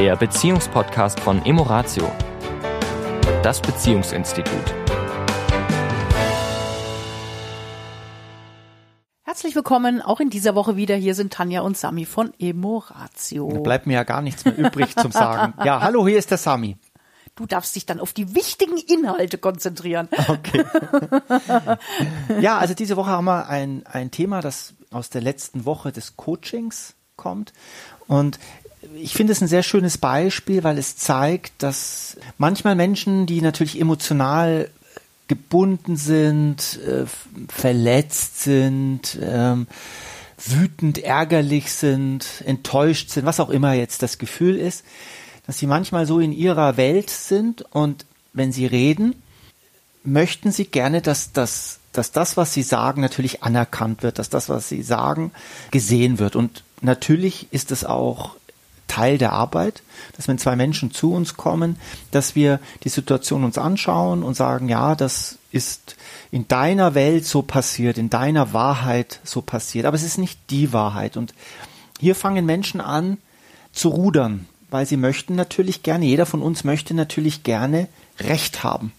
der Beziehungspodcast von Emoratio, das Beziehungsinstitut. Herzlich willkommen auch in dieser Woche wieder. Hier sind Tanja und Sami von Emoratio. Da bleibt mir ja gar nichts mehr übrig zum Sagen. Ja, hallo, hier ist der Sami. Du darfst dich dann auf die wichtigen Inhalte konzentrieren. Okay. ja, also diese Woche haben wir ein, ein Thema, das aus der letzten Woche des Coachings kommt. Und ich finde es ein sehr schönes Beispiel, weil es zeigt, dass manchmal Menschen, die natürlich emotional gebunden sind, äh, verletzt sind, ähm, wütend, ärgerlich sind, enttäuscht sind, was auch immer jetzt das Gefühl ist, dass sie manchmal so in ihrer Welt sind und wenn sie reden, möchten sie gerne, dass das, dass das, was sie sagen, natürlich anerkannt wird, dass das, was sie sagen, gesehen wird. Und natürlich ist es auch Teil der Arbeit, dass wenn zwei Menschen zu uns kommen, dass wir die Situation uns anschauen und sagen, ja, das ist in deiner Welt so passiert, in deiner Wahrheit so passiert, aber es ist nicht die Wahrheit. Und hier fangen Menschen an zu rudern, weil sie möchten natürlich gerne, jeder von uns möchte natürlich gerne Recht haben.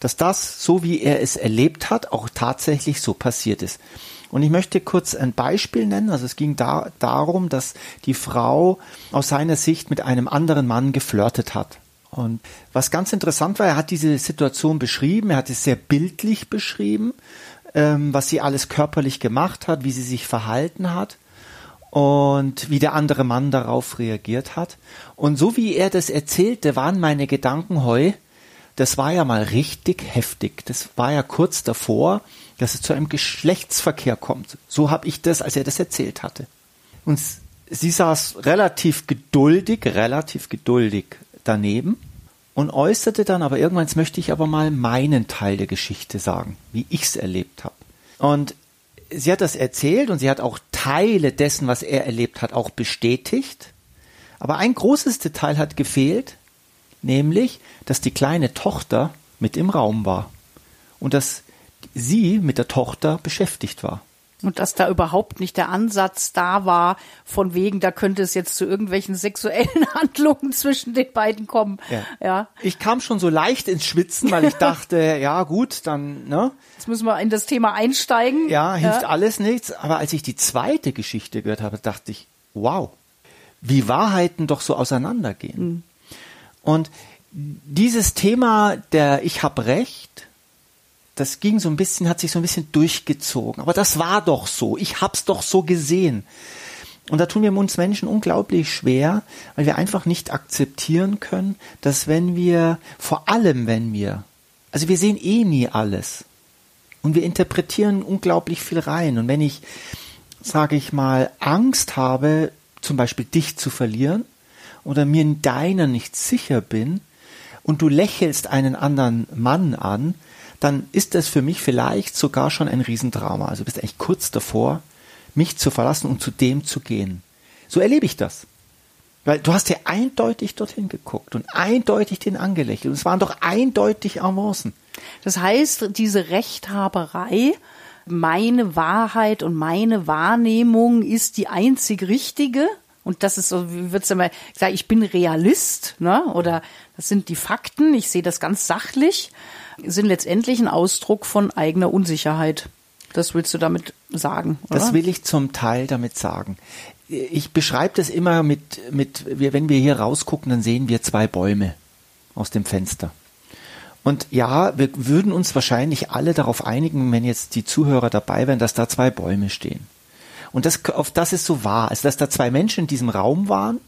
Dass das, so wie er es erlebt hat, auch tatsächlich so passiert ist. Und ich möchte kurz ein Beispiel nennen. Also es ging da, darum, dass die Frau aus seiner Sicht mit einem anderen Mann geflirtet hat. Und was ganz interessant war, er hat diese Situation beschrieben, er hat es sehr bildlich beschrieben, ähm, was sie alles körperlich gemacht hat, wie sie sich verhalten hat und wie der andere Mann darauf reagiert hat. Und so wie er das erzählte, waren meine Gedanken heu, das war ja mal richtig heftig. Das war ja kurz davor, dass es zu einem Geschlechtsverkehr kommt. So habe ich das, als er das erzählt hatte. Und sie saß relativ geduldig, relativ geduldig daneben und äußerte dann aber irgendwann, jetzt möchte ich aber mal meinen Teil der Geschichte sagen, wie ich es erlebt habe. Und sie hat das erzählt und sie hat auch Teile dessen, was er erlebt hat, auch bestätigt. Aber ein großes Detail hat gefehlt, nämlich, dass die kleine Tochter mit im Raum war und dass sie mit der Tochter beschäftigt war. Und dass da überhaupt nicht der Ansatz da war, von wegen, da könnte es jetzt zu irgendwelchen sexuellen Handlungen zwischen den beiden kommen. Ja. ja. Ich kam schon so leicht ins Schwitzen, weil ich dachte, ja gut, dann, ne? Jetzt müssen wir in das Thema einsteigen. Ja, hilft ja. alles nichts. Aber als ich die zweite Geschichte gehört habe, dachte ich, wow, wie Wahrheiten doch so auseinandergehen. Mhm. Und dieses Thema der Ich hab Recht, das ging so ein bisschen, hat sich so ein bisschen durchgezogen. Aber das war doch so. Ich hab's doch so gesehen. Und da tun wir uns Menschen unglaublich schwer, weil wir einfach nicht akzeptieren können, dass wenn wir, vor allem wenn wir, also wir sehen eh nie alles. Und wir interpretieren unglaublich viel rein. Und wenn ich, sage ich mal, Angst habe, zum Beispiel dich zu verlieren, oder mir in deiner nicht sicher bin, und du lächelst einen anderen Mann an, dann ist das für mich vielleicht sogar schon ein Riesendrama. Also bist eigentlich kurz davor, mich zu verlassen und zu dem zu gehen. So erlebe ich das. Weil du hast ja eindeutig dorthin geguckt und eindeutig den angelächelt. Und es waren doch eindeutig Avancen. Das heißt, diese Rechthaberei, meine Wahrheit und meine Wahrnehmung ist die einzig richtige. Und das ist so, wie wird's immer gesagt, ich bin Realist, ne? Oder das sind die Fakten, ich sehe das ganz sachlich sind letztendlich ein Ausdruck von eigener Unsicherheit. Das willst du damit sagen? Oder? Das will ich zum Teil damit sagen. Ich beschreibe das immer mit, mit, wenn wir hier rausgucken, dann sehen wir zwei Bäume aus dem Fenster. Und ja, wir würden uns wahrscheinlich alle darauf einigen, wenn jetzt die Zuhörer dabei wären, dass da zwei Bäume stehen. Und das, auf das ist so wahr. Also, dass da zwei Menschen in diesem Raum waren,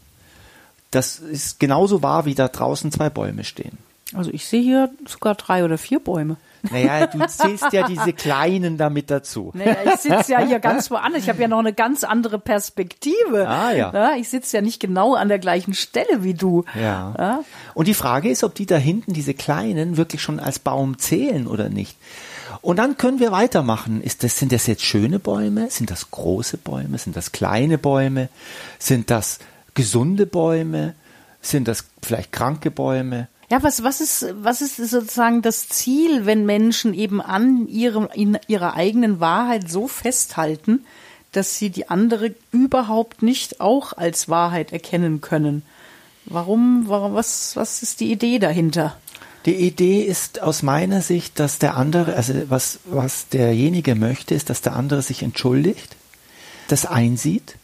das ist genauso wahr, wie da draußen zwei Bäume stehen. Also ich sehe hier sogar drei oder vier Bäume. Naja, du zählst ja diese kleinen damit dazu. Naja, ich sitze ja hier ganz woanders. Ich habe ja noch eine ganz andere Perspektive. Ah, ja. ja ich sitze ja nicht genau an der gleichen Stelle wie du. Ja. ja. Und die Frage ist, ob die da hinten, diese kleinen, wirklich schon als Baum zählen oder nicht. Und dann können wir weitermachen. Ist das, sind das jetzt schöne Bäume? Sind das große Bäume? Sind das kleine Bäume? Sind das gesunde Bäume? Sind das vielleicht kranke Bäume? Ja, was, was ist, was ist sozusagen das Ziel, wenn Menschen eben an ihrem, in ihrer eigenen Wahrheit so festhalten, dass sie die andere überhaupt nicht auch als Wahrheit erkennen können? Warum, warum, was, was ist die Idee dahinter? Die Idee ist aus meiner Sicht, dass der andere, also was, was derjenige möchte, ist, dass der andere sich entschuldigt, das einsieht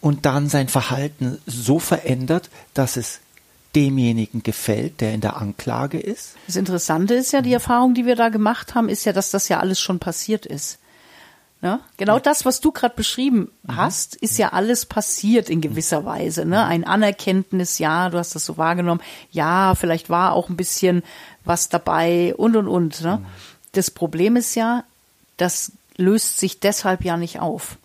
und dann sein Verhalten so verändert, dass es demjenigen gefällt, der in der Anklage ist. Das Interessante ist ja, die Erfahrung, die wir da gemacht haben, ist ja, dass das ja alles schon passiert ist. Ja? Genau das, was du gerade beschrieben mhm. hast, ist ja alles passiert in gewisser Weise. Ne? Ein Anerkenntnis, ja, du hast das so wahrgenommen, ja, vielleicht war auch ein bisschen was dabei und und und. Ne? Mhm. Das Problem ist ja, das löst sich deshalb ja nicht auf.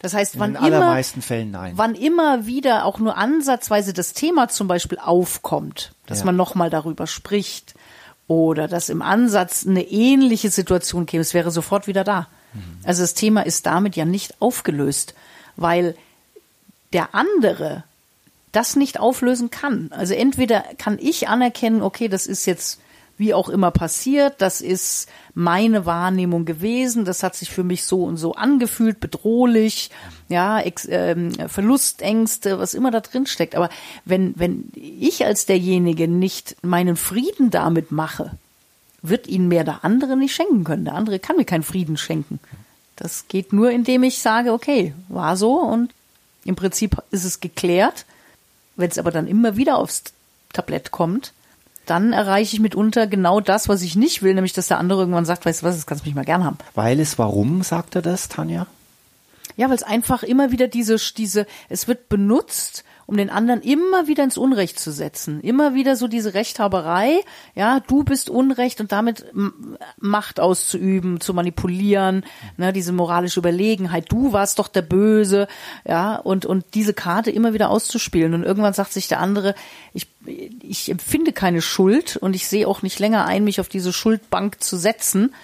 Das heißt, wann immer, Fällen nein. wann immer wieder auch nur ansatzweise das Thema zum Beispiel aufkommt, dass ja. man nochmal darüber spricht oder dass im Ansatz eine ähnliche Situation käme, es wäre sofort wieder da. Also das Thema ist damit ja nicht aufgelöst, weil der andere das nicht auflösen kann. Also entweder kann ich anerkennen, okay, das ist jetzt wie auch immer passiert, das ist meine Wahrnehmung gewesen, das hat sich für mich so und so angefühlt, bedrohlich, ja, Ex, ähm, Verlustängste, was immer da drin steckt. Aber wenn, wenn ich als derjenige nicht meinen Frieden damit mache, wird ihnen mehr der andere nicht schenken können. Der andere kann mir keinen Frieden schenken. Das geht nur, indem ich sage, okay, war so und im Prinzip ist es geklärt. Wenn es aber dann immer wieder aufs Tablett kommt, dann erreiche ich mitunter genau das, was ich nicht will, nämlich dass der andere irgendwann sagt, weißt du was, das kannst du mich mal gern haben. Weil es warum, sagt er das, Tanja? Ja, weil es einfach immer wieder diese, diese, es wird benutzt, um den anderen immer wieder ins Unrecht zu setzen. Immer wieder so diese Rechthaberei, ja, du bist Unrecht und damit Macht auszuüben, zu manipulieren, ne, diese moralische Überlegenheit, du warst doch der Böse, ja, und, und diese Karte immer wieder auszuspielen. Und irgendwann sagt sich der andere, ich, ich empfinde keine Schuld und ich sehe auch nicht länger ein, mich auf diese Schuldbank zu setzen,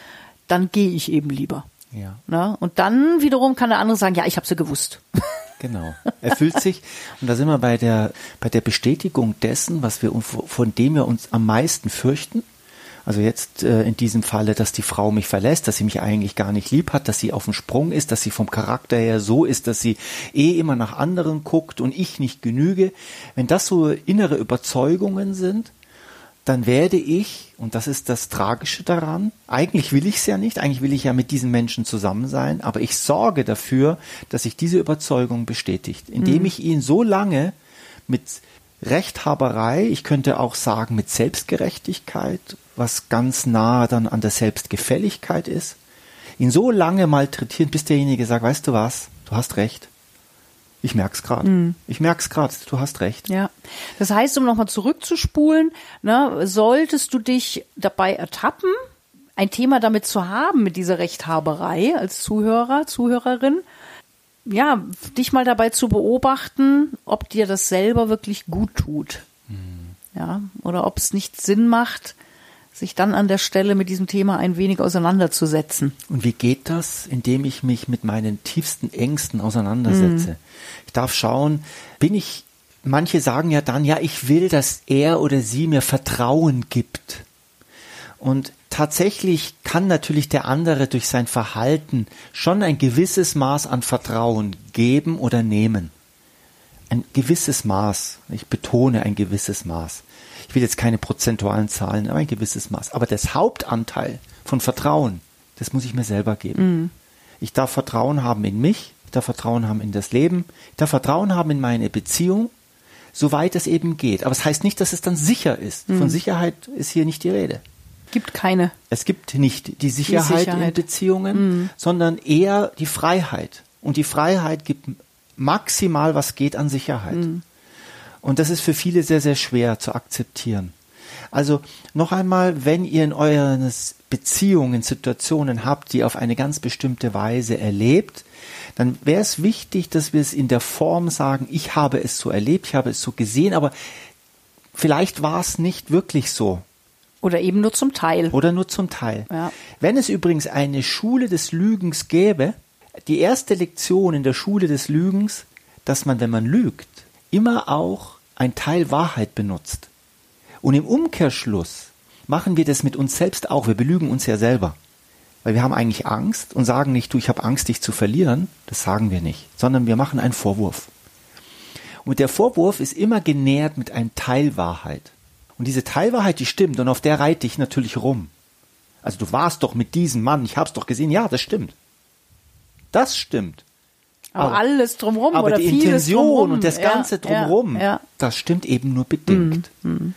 dann gehe ich eben lieber. Ja. Ne? Und dann wiederum kann der andere sagen, ja, ich habe ja gewusst. Genau. Er fühlt sich, und da sind wir bei der, bei der Bestätigung dessen, was wir, von dem wir uns am meisten fürchten. Also jetzt äh, in diesem Falle, dass die Frau mich verlässt, dass sie mich eigentlich gar nicht lieb hat, dass sie auf dem Sprung ist, dass sie vom Charakter her so ist, dass sie eh immer nach anderen guckt und ich nicht genüge. Wenn das so innere Überzeugungen sind, dann werde ich, und das ist das Tragische daran, eigentlich will ich es ja nicht, eigentlich will ich ja mit diesen Menschen zusammen sein, aber ich sorge dafür, dass sich diese Überzeugung bestätigt, indem mhm. ich ihn so lange mit Rechthaberei, ich könnte auch sagen mit Selbstgerechtigkeit, was ganz nah dann an der Selbstgefälligkeit ist, ihn so lange malträtieren, bis derjenige sagt, weißt du was, du hast recht, ich merk's gerade. Mhm. Ich merk's gerade. Du hast recht. Ja. Das heißt, um nochmal zurückzuspulen, ne, solltest du dich dabei ertappen, ein Thema damit zu haben, mit dieser Rechthaberei als Zuhörer, Zuhörerin, ja, dich mal dabei zu beobachten, ob dir das selber wirklich gut tut. Mhm. Ja, oder ob es nicht Sinn macht, sich dann an der Stelle mit diesem Thema ein wenig auseinanderzusetzen. Und wie geht das? Indem ich mich mit meinen tiefsten Ängsten auseinandersetze. Mhm. Ich darf schauen, bin ich, manche sagen ja dann, ja, ich will, dass er oder sie mir Vertrauen gibt. Und tatsächlich kann natürlich der andere durch sein Verhalten schon ein gewisses Maß an Vertrauen geben oder nehmen. Ein gewisses Maß. Ich betone ein gewisses Maß ich will jetzt keine prozentualen Zahlen, aber ein gewisses Maß. Aber das Hauptanteil von Vertrauen, das muss ich mir selber geben. Mhm. Ich darf Vertrauen haben in mich, ich darf Vertrauen haben in das Leben, ich darf Vertrauen haben in meine Beziehung, soweit es eben geht. Aber es das heißt nicht, dass es dann sicher ist. Mhm. Von Sicherheit ist hier nicht die Rede. Gibt keine. Es gibt nicht die Sicherheit, die Sicherheit. in Beziehungen, mhm. sondern eher die Freiheit. Und die Freiheit gibt maximal, was geht an Sicherheit. Mhm. Und das ist für viele sehr, sehr schwer zu akzeptieren. Also noch einmal, wenn ihr in euren Beziehungen Situationen habt, die auf eine ganz bestimmte Weise erlebt, dann wäre es wichtig, dass wir es in der Form sagen, ich habe es so erlebt, ich habe es so gesehen, aber vielleicht war es nicht wirklich so. Oder eben nur zum Teil. Oder nur zum Teil. Ja. Wenn es übrigens eine Schule des Lügens gäbe, die erste Lektion in der Schule des Lügens, dass man, wenn man lügt, immer auch ein Teil Wahrheit benutzt. Und im Umkehrschluss machen wir das mit uns selbst auch. Wir belügen uns ja selber. Weil wir haben eigentlich Angst und sagen nicht, du, ich habe Angst, dich zu verlieren. Das sagen wir nicht, sondern wir machen einen Vorwurf. Und der Vorwurf ist immer genährt mit einer Teilwahrheit. Und diese Teilwahrheit, die stimmt und auf der reite ich natürlich rum. Also du warst doch mit diesem Mann, ich hab's doch gesehen. Ja, das stimmt. Das stimmt. Aber, aber alles drumherum aber oder die Intention drumrum. und das Ganze ja, drumherum, ja, das stimmt eben nur bedingt. Mhm.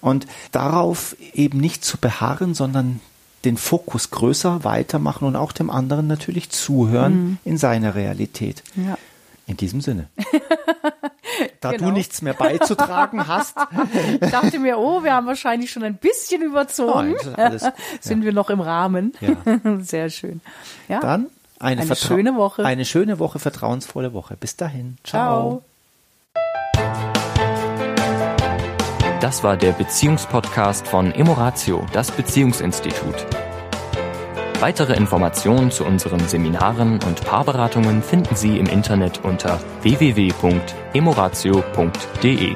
Und darauf eben nicht zu beharren, sondern den Fokus größer weitermachen und auch dem anderen natürlich zuhören mhm. in seiner Realität. Ja. In diesem Sinne. da genau. du nichts mehr beizutragen hast. ich dachte mir, oh, wir haben wahrscheinlich schon ein bisschen überzogen. Nein, Sind wir noch im Rahmen. Ja. Sehr schön. Ja. Dann eine, eine schöne Woche. Eine schöne Woche, vertrauensvolle Woche. Bis dahin. Ciao. Ciao. Das war der Beziehungspodcast von Emoratio, das Beziehungsinstitut. Weitere Informationen zu unseren Seminaren und Paarberatungen finden Sie im Internet unter www.emoratio.de.